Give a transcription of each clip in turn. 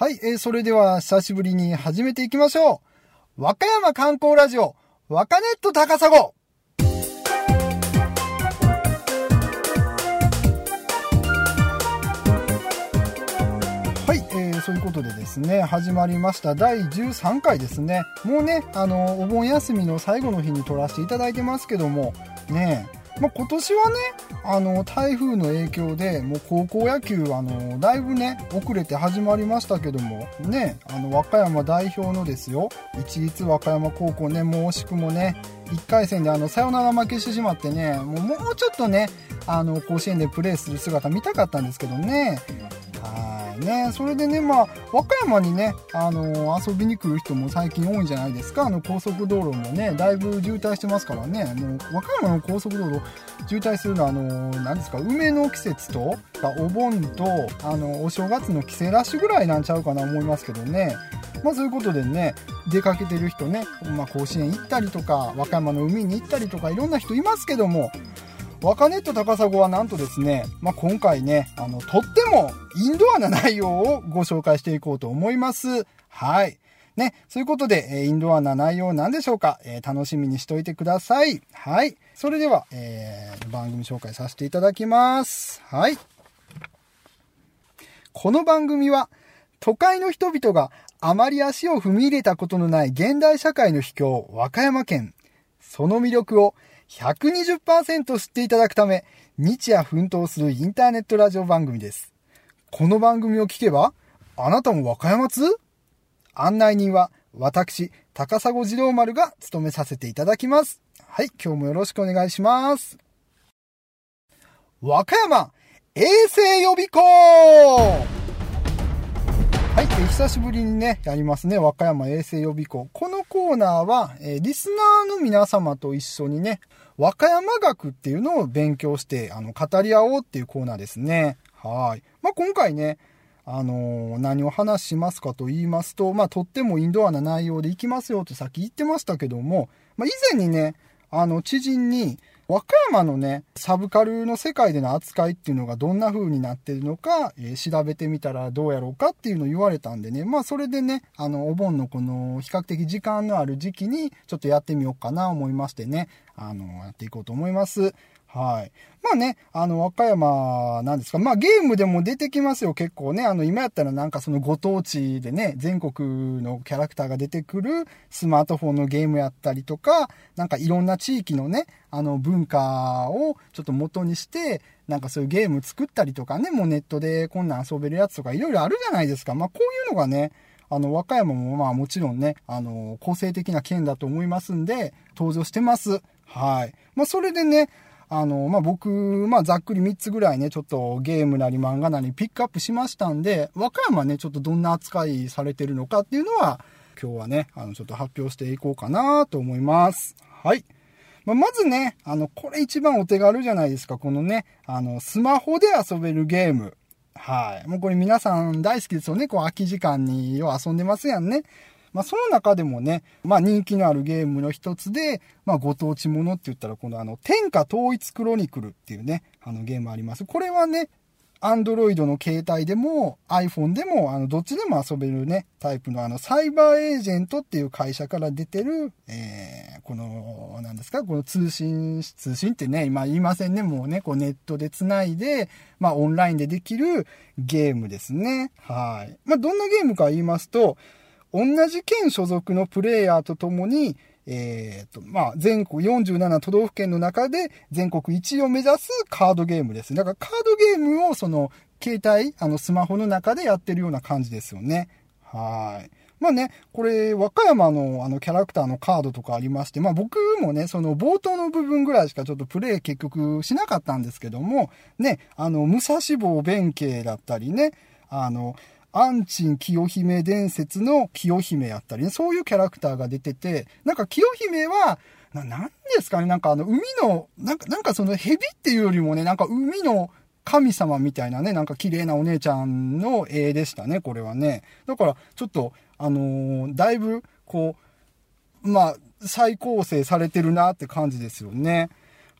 はい、えーそれでは久しぶりに始めていきましょう。和歌山観光ラジオ、和歌ネット高砂。はい、えーそういうことでですね、始まりました第13回ですね。もうね、あの、お盆休みの最後の日に撮らせていただいてますけども、ねえ、まあ、今年はね、あの、台風の影響で、もう高校野球、あの、だいぶね、遅れて始まりましたけども、ね、あの、和歌山代表のですよ、一律和歌山高校ね、もう惜しくもね、1回戦であの、サヨナラ負けしてしまってね、もうもうちょっとね、あの、甲子園でプレーする姿見たかったんですけどね、ね、それでね、まあ、和歌山にね、あの遊びに来る人も最近多いんじゃないですか。あの、高速道路もね、だいぶ渋滞してますからね、もう、和歌山の高速道路、渋滞するのは、あの何ですか、梅の季節と、お盆と、あの、お正月の帰省ラッシュぐらいなんちゃうかな思いますけどね。まあ、そういうことでね、出かけてる人ね、まあ、甲子園行ったりとか、和歌山の海に行ったりとか、いろんな人いますけども、若ネット高砂はなんとですね、まあ、今回ね、あの、とってもインドアな内容をご紹介していこうと思います。はい。ね、そういうことで、えーインドアな内容なんでしょうか、えー楽しみにしといてください。はい。それでは、えー番組紹介させていただきます。はい。この番組は、都会の人々があまり足を踏み入れたことのない現代社会の秘境、和歌山県。その魅力を120%知っていただくため、日夜奮闘するインターネットラジオ番組です。この番組を聞けば、あなたも和歌山津案内人は、私、高砂児童丸が務めさせていただきます。はい、今日もよろしくお願いします。和歌山衛星予備校はい、え久しぶりにね、やりますね。和歌山衛星予備校。このコーナーは、えリスナーの皆様と一緒にね、和歌山学っていうのを勉強して、あの、語り合おうっていうコーナーですね。はい。まあ、今回ね、あのー何を話しますかと言いますと、まあ、とってもインドアな内容でいきますよとさっき言ってましたけども、まあ、以前にね、あの、知人に、和歌山のね、サブカルの世界での扱いっていうのがどんな風になってるのか、えー調べてみたらどうやろうかっていうのを言われたんでね、まあそれでね、あの、お盆のこの比較的時間のある時期にちょっとやってみようかな思いましてね、あの、やっていこうと思います。はい。まあね、あの、和歌山なんですか。まあゲームでも出てきますよ、結構ね。あの、今やったらなんかそのご当地でね、全国のキャラクターが出てくるスマートフォンのゲームやったりとか、なんかいろんな地域のね、あの文化をちょっと元にして、なんかそういうゲーム作ったりとかね、もうネットでこんなん遊べるやつとかいろいろあるじゃないですか。まあこういうのがね、あの、和歌山もまあもちろんね、あの、個性的な県だと思いますんで、登場してます。はい。まあそれでね、あの、まあ、僕、まあ、ざっくり3つぐらいね、ちょっとゲームなり漫画なりピックアップしましたんで、和歌山ね、ちょっとどんな扱いされてるのかっていうのは、今日はね、あの、ちょっと発表していこうかなと思います。はい。まあ、まずね、あの、これ一番お手軽じゃないですか、このね、あの、スマホで遊べるゲーム。はい。もうこれ皆さん大好きですよね。こう、空き時間によう遊んでますやんね。まあ、その中でもね、まあ、人気のあるゲームの一つで、まあ、ご当地ものって言ったら、このあの、天下統一クロニクルっていうね、あのゲームあります。これはね、アンドロイドの携帯でも iPhone でも、あの、どっちでも遊べるね、タイプのあの、サイバーエージェントっていう会社から出てる、えー、この、なんですか、この通信、通信ってね、今言いませんね、もうね、こうネットで繋いで、まあ、オンラインでできるゲームですね。はい。まあ、どんなゲームか言いますと、同じ県所属のプレイヤーとともに、えっ、と、まあ、全国47都道府県の中で全国1位を目指すカードゲームです。だからカードゲームをその、携帯、あの、スマホの中でやってるような感じですよね。はい。まあね、これ、和歌山のあのキャラクターのカードとかありまして、まあ僕もね、その冒頭の部分ぐらいしかちょっとプレイ結局しなかったんですけども、ね、あの、武蔵坊弁慶だったりね、あの、安珍清姫伝説の清姫やったりね、そういうキャラクターが出てて、なんか清姫は、ななんですかね、なんかあの、海の、なんか、なんかその蛇っていうよりもね、なんか海の神様みたいなね、なんか綺麗なお姉ちゃんの絵でしたね、これはね。だから、ちょっと、あのーだいぶ、こう、まあ、再構成されてるなって感じですよね。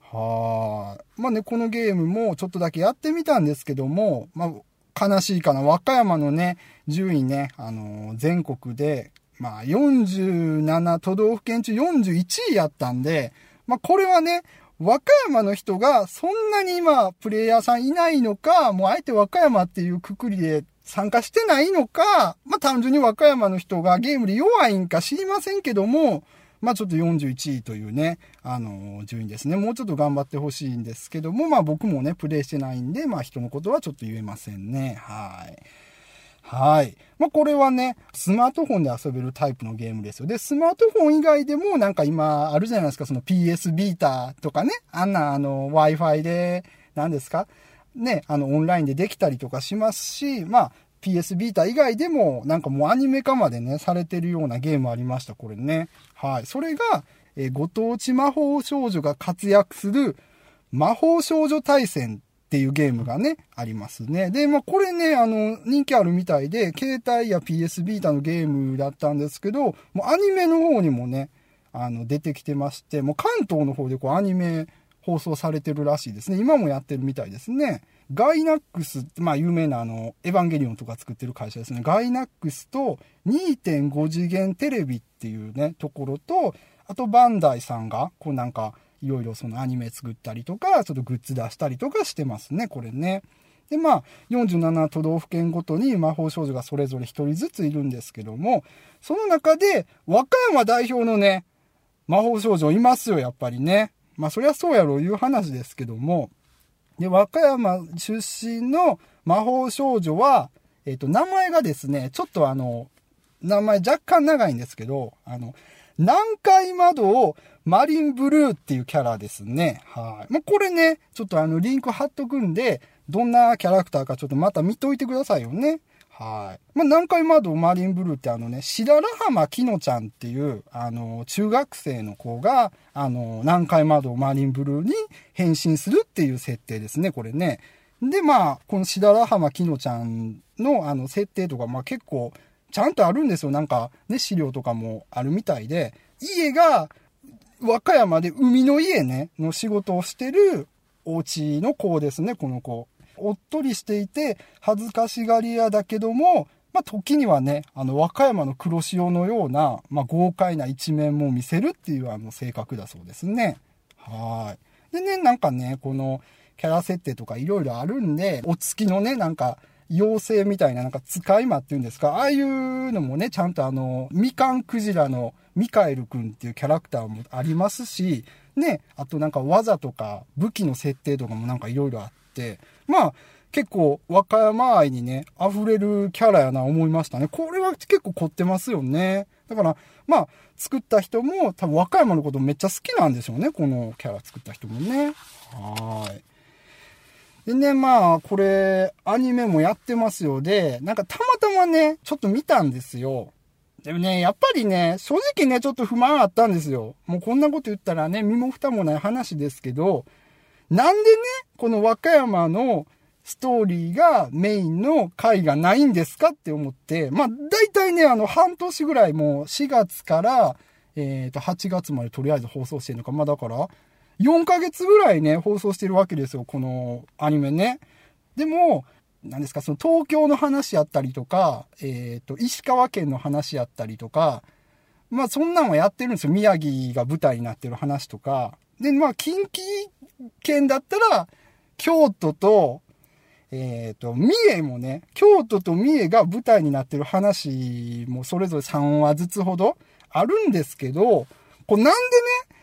はあ。まあね、このゲームもちょっとだけやってみたんですけども、まあ、悲しいかな。和歌山のね、順位ね、あのー、全国で、まあ、47都道府県中41位やったんで、まあ、これはね、和歌山の人がそんなに今、プレイヤーさんいないのか、もうあえて和歌山っていうくくりで参加してないのか、まあ、単純に和歌山の人がゲームで弱いんか知りませんけども、まあちょっと41位というね、あの、順位ですね。もうちょっと頑張ってほしいんですけども、まあ僕もね、プレイしてないんで、まあ人のことはちょっと言えませんね。はい。はい。まあ、これはね、スマートフォンで遊べるタイプのゲームですよ。で、スマートフォン以外でもなんか今あるじゃないですか、その PS ビーターとかね、あんなあの Wi-Fi で、何ですか？ね、あのオンラインでできたりとかしますし、まあ、PS ビータ以外でも、なんかもうアニメ化までね、されてるようなゲームありました、これね。はい。それが、えー、ご当地魔法少女が活躍する魔法少女対戦っていうゲームがね、ありますね。で、まあ、これね、あの、人気あるみたいで、携帯や PS ビータのゲームだったんですけど、もうアニメの方にもね、あの、出てきてまして、もう関東の方でこうアニメ放送されてるらしいですね。今もやってるみたいですね。ガイナックス、まあ有名なあの、エヴァンゲリオンとか作ってる会社ですね。ガイナックスと2.5次元テレビっていうね、ところと、あとバンダイさんが、こうなんか、いろいろそのアニメ作ったりとか、ちょっとグッズ出したりとかしてますね、これね。で、まあ、47都道府県ごとに魔法少女がそれぞれ一人ずついるんですけども、その中で、和歌山代表のね、魔法少女いますよ、やっぱりね。まあ、そりゃそうやろいう話ですけども、で、和歌山出身の魔法少女は、えっ、ー、と、名前がですね、ちょっとあの、名前若干長いんですけど、あの、南海窓をマリンブルーっていうキャラですね。はい。まあ、これね、ちょっとあの、リンク貼っとくんで、どんなキャラクターかちょっとまた見といてくださいよね。はい。まあ、南海窓マリンブルーってあのね、白良浜きのちゃんっていう、あの、中学生の子が、あの、南海窓マリンブルーに変身するっていう設定ですね、これね。で、まあ、この白良浜きのちゃんの、あの、設定とか、まあ結構、ちゃんとあるんですよ。なんか、ね、資料とかもあるみたいで、家が、和歌山で海の家ね、の仕事をしてるお家の子ですね、この子。おっとりしていて、恥ずかしがり屋だけども、まあ、時にはね、あの、和歌山の黒潮のような、まあ、豪快な一面も見せるっていうあの、性格だそうですね。はい。でね、なんかね、この、キャラ設定とかいろいろあるんで、お月のね、なんか、妖精みたいな、なんか使い魔っていうんですか、ああいうのもね、ちゃんとあの、みかんクジラのミカエルくんっていうキャラクターもありますし、ね、あとなんか技とか武器の設定とかもなんかいろいろあって、まあ、結構和歌山愛にね、溢れるキャラやな思いましたね。これは結構凝ってますよね。だから、まあ、作った人も多分和歌山のことめっちゃ好きなんでしょうね。このキャラ作った人もね。はい。でね、まあ、これ、アニメもやってますよで、なんかたまたまね、ちょっと見たんですよ。でもね、やっぱりね、正直ね、ちょっと不満あったんですよ。もうこんなこと言ったらね、身も蓋もない話ですけど、なんでね、この和歌山のストーリーがメインの回がないんですかって思って、まあ、大体ね、あの、半年ぐらいもう4月から、えっ、ー、と、8月までとりあえず放送してるのか。まあ、だから、4ヶ月ぐらいね、放送してるわけですよ、このアニメね。でも、何ですか、その東京の話やったりとか、えっ、ー、と、石川県の話やったりとか、まあそんなんはやってるんですよ。宮城が舞台になってる話とか。で、まあ近畿県だったら、京都と、えっ、ー、と、三重もね、京都と三重が舞台になってる話もそれぞれ3話ずつほどあるんですけど、これなんでね、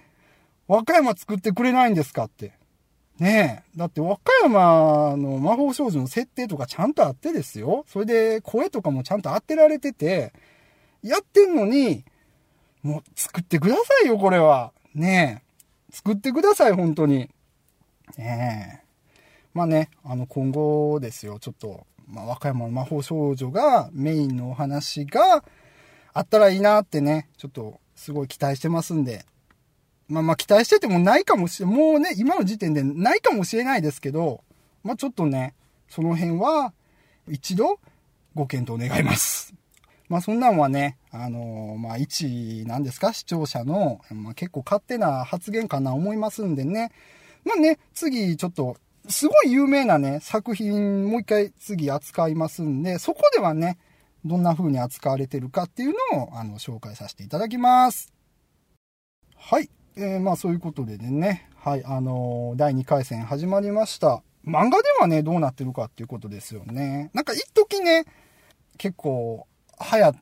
和歌山作ってくれないんですかって。ねえ。だって和歌山の魔法少女の設定とかちゃんとあってですよ。それで声とかもちゃんと当てられてて、やってんのに、もう作ってくださいよ、これは。ねえ。作ってください、本当に。ねえ。まあね、あの、今後ですよ、ちょっと、まあ、和歌山の魔法少女がメインのお話があったらいいなってね、ちょっとすごい期待してますんで。まあまあ期待しててもないかもしれ、もうね、今の時点でないかもしれないですけど、まあちょっとね、その辺は一度ご検討願います。まあそんなんはね、あのー、まあ一、なんですか、視聴者の、まあ結構勝手な発言かな思いますんでね。まあね、次ちょっとすごい有名なね、作品、もう一回次扱いますんで、そこではね、どんな風に扱われてるかっていうのを、あの、紹介させていただきます。はい。えー、まあそういうことでね、はい、あのー、第2回戦始まりました。漫画ではね、どうなってるかっていうことですよね。なんか一時ね、結構流行っ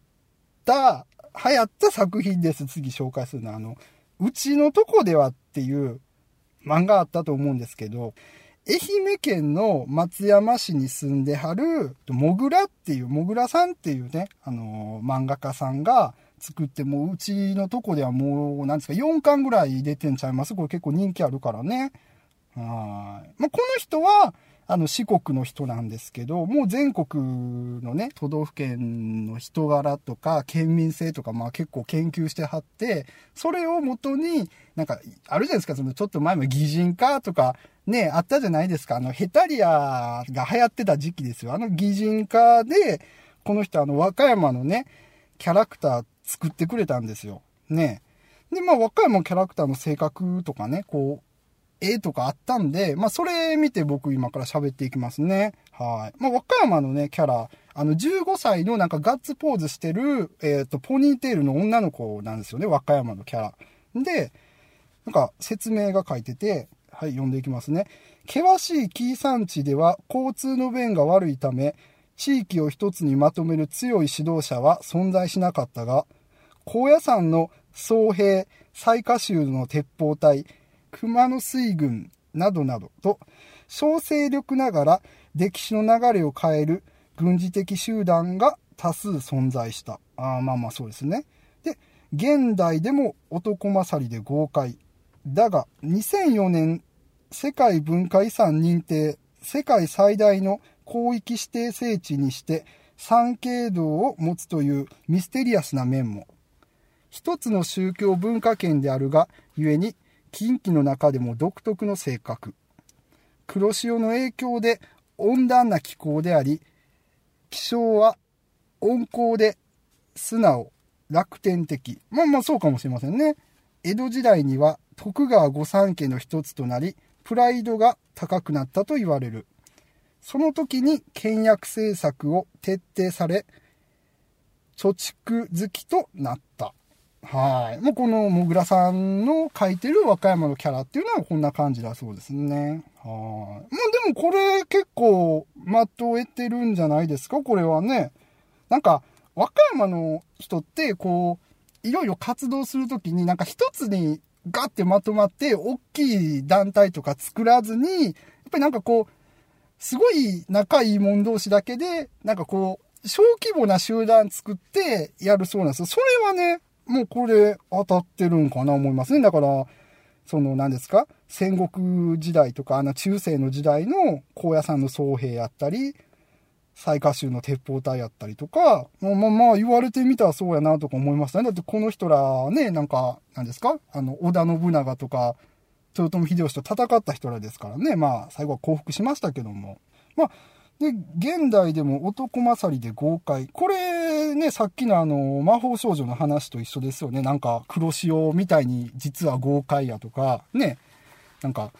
た、流行った作品です。次紹介するのは、あの、うちのとこではっていう漫画あったと思うんですけど、愛媛県の松山市に住んではる、もぐらっていう、もぐらさんっていうね、あのー、漫画家さんが作って、もううちのとこではもう、なんですか、4巻ぐらい出てんちゃいますこれ結構人気あるからね。はい。まあ、この人は、あの、四国の人なんですけど、もう全国のね、都道府県の人柄とか、県民性とか、まあ結構研究してはって、それをもとに、なんか、あるじゃないですか、そのちょっと前も擬人化とか、ね、あったじゃないですか。あの、ヘタリアが流行ってた時期ですよ。あの擬人化で、この人あの、和歌山のね、キャラクター作ってくれたんですよ。ね。で、まあ、和歌山キャラクターの性格とかね、こう、絵とかあったんで、まあ、それ見て僕今から喋っていきますね。はい。まあ、和歌山のね、キャラ、あの、15歳のなんかガッツポーズしてる、えっ、ー、と、ポニーテールの女の子なんですよね、和歌山のキャラ。で、なんか説明が書いてて、はい、読んでいきますね。険しい紀伊山地では交通の便が悪いため、地域を一つにまとめる強い指導者は存在しなかったが、高野山の総兵、最下州の鉄砲隊、熊野水軍などなどと、小勢力ながら歴史の流れを変える軍事的集団が多数存在した。あまあまあそうですね。で、現代でも男勝りで豪快。だが、2004年世界文化遺産認定、世界最大の広域指定聖地にして三景堂を持つというミステリアスな面も。一つの宗教文化圏であるが、故に近畿の中でも独特の性格。黒潮の影響で温暖な気候であり、気象は温厚で素直、楽天的。まあまあそうかもしれませんね。江戸時代には徳川御三家の一つとなり、プライドが高くなったと言われる。その時に倹約政策を徹底され、貯蓄好きとなった。はい。もうこのもぐらさんの書いてる和歌山のキャラっていうのはこんな感じだそうですね。はい。まあでもこれ結構まとえてるんじゃないですか？これはね。なんか、和歌山の人ってこう、いろいろ活動するときになんか一つにガッてまとまって大きい団体とか作らずに、やっぱりなんかこう、すごい仲いい者同士だけで、なんかこう、小規模な集団作ってやるそうなんですよ。それはね、もうこれ当たってるんかな思いますね。だから、その何ですか？戦国時代とか、あの中世の時代の高野山の僧兵やったり、最下州の鉄砲隊やったりとか、まあまあまあ言われてみたらそうやなとか思いましたね。だってこの人らね、なんか、何ですか？あの、織田信長とか、豊臣秀吉と戦った人らですからね。まあ、最後は降伏しましたけども。まあ、で、現代でも男勝りで豪快。これね、さっきのあの、魔法少女の話と一緒ですよね。なんか、黒潮みたいに実は豪快やとか、ね。なんか、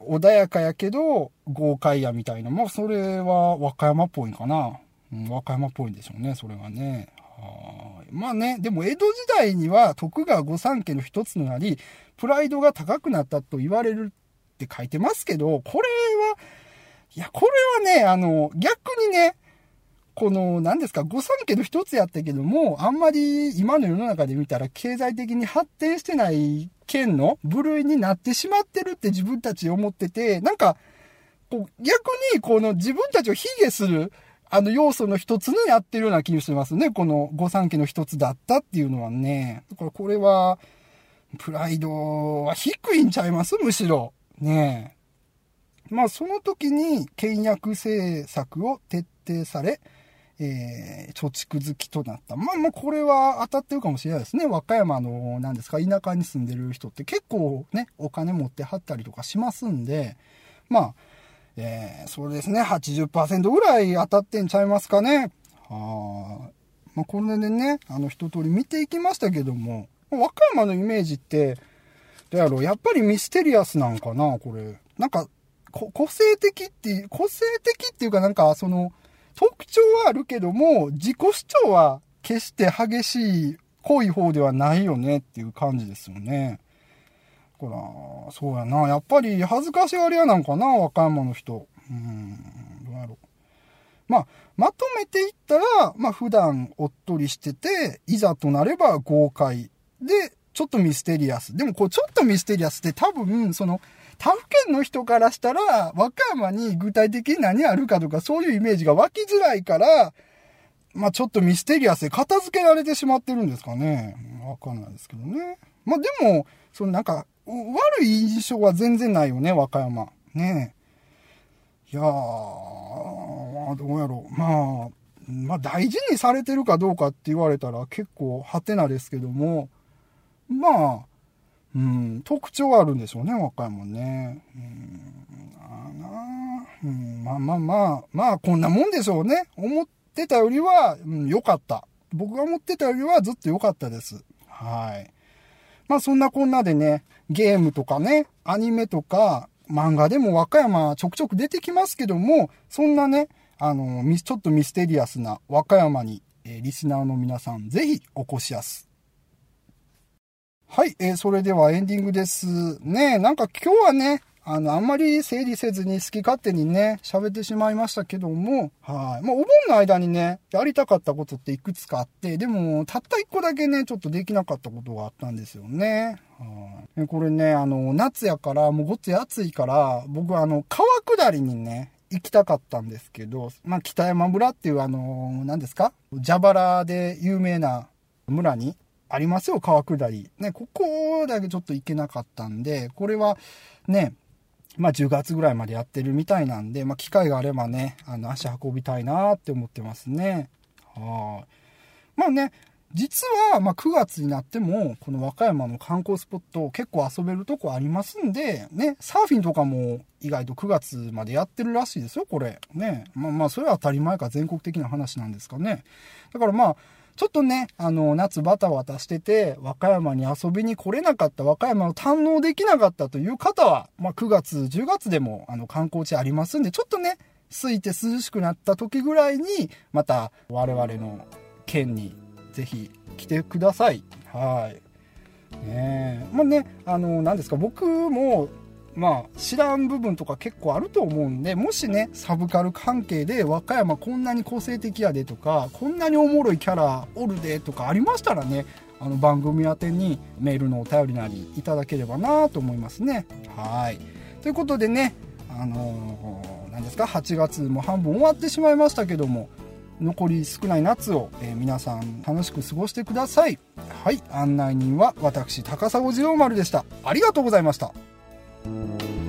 穏やかやけど豪快やみたいな。まあ、それは和歌山っぽいかな。うん、和歌山っぽいんでしょうね、それはね。は。まあね、でも江戸時代には徳川御三家の一つとなり、プライドが高くなったと言われるって書いてますけど、これ、いや、これはね、あの、逆にね、この、何ですか、御三家の一つやったけども、あんまり今の世の中で見たら経済的に発展してない県の部類になってしまってるって自分たち思ってて、なんか、こう、逆にこの自分たちを卑下する、あの要素の一つにやってるような気がしますね。この御三家の一つだったっていうのはね。だからこれは、プライドは低いんちゃいますむしろ。ねえ。まあ、その時に倹約政策を徹底され、えー、貯蓄好きとなった。まあ、まあ、これは当たってるかもしれないですね。和歌山の、何ですか、田舎に住んでる人って結構ね、お金持ってはったりとかしますんで、まあ、えー、そうですね、80%ぐらい当たってんちゃいますかね。はあまあ、これでね、あの、一通り見ていきましたけども、和歌山のイメージって、どうやろう、やっぱりミステリアスなんかな、これ。なんか、個性的っていう、個性的っていうかなんか、その、特徴はあるけども、自己主張は決して激しい、濃い方ではないよねっていう感じですよね。ほら、そうやな。やっぱり恥ずかしがり屋なんかな、和歌山の人。うん、どうやろう。まあ、まとめていったら、まあ普段おっとりしてて、いざとなれば豪快。で、ちょっとミステリアス。でもこう、ちょっとミステリアスって多分、その、他府県の人からしたら、和歌山に具体的に何あるかとか、そういうイメージが湧きづらいから、まあちょっとミステリアスで片付けられてしまってるんですかね。わかんないですけどね。まあでも、そのなんか、悪い印象は全然ないよね、和歌山。ねいやー、どうやろう。まあ、まあ大事にされてるかどうかって言われたら結構ハテナですけども、まあ、うん、特徴はあるんでしょうね、和歌山ね。うん、あなうん、まあまあまあ、まあこんなもんでしょうね。思ってたよりは、うん、良かった。僕が思ってたよりはずっと良かったです。はい。まあそんなこんなでね、ゲームとかね、アニメとか、漫画でも和歌山ちょくちょく出てきますけども、そんなね、あの、ちょっとミステリアスな和歌山に、え、リスナーの皆さん、ぜひお越しやす。はい、えー、それではエンディングです。ねなんか今日はね、あの、あんまり整理せずに好き勝手にね、喋ってしまいましたけども、はい。まあ、お盆の間にね、やりたかったことっていくつかあって、でも、たった一個だけね、ちょっとできなかったことがあったんですよね。はい。これね、あの、夏やから、もうごっつい暑いから、僕あの、川下りにね、行きたかったんですけど、まあ、北山村っていうあの、何ですか？蛇腹で有名な村にありますよ、川下り。ね、ここだけちょっと行けなかったんで、これはね、まあ10月ぐらいまでやってるみたいなんで、まあ機会があればね、あの足運びたいなって思ってますね。はい。まあね、実は、まあ、9月になっても、この和歌山の観光スポット結構遊べるとこありますんで、ね、サーフィンとかも意外と9月までやってるらしいですよ、これ。ね。まあまあ、それは当たり前か全国的な話なんですかね。だからまあ、ちょっとね、あの、夏バタバタしてて、和歌山に遊びに来れなかった、和歌山を堪能できなかったという方は、まあ、9月、10月でも、あの、観光地ありますんで、ちょっとね、空いて涼しくなった時ぐらいに、また、我々の県に、ぜひ来てください。はい。ねえ。まあね、あの、何ですか、僕も、まあ、知らん部分とか結構あると思うんで、もしね、サブカル関係で和歌山こんなに個性的やでとか、こんなにおもろいキャラおるでとかありましたらね、あの番組宛てにメールのお便りなりいただければなと思いますね。はい。ということでね、あのー、何ですか、8月も半分終わってしまいましたけども、残り少ない夏を、えー、皆さん楽しく過ごしてください。はい。案内人は私、高砂次郎丸でした。ありがとうございました。Thank you.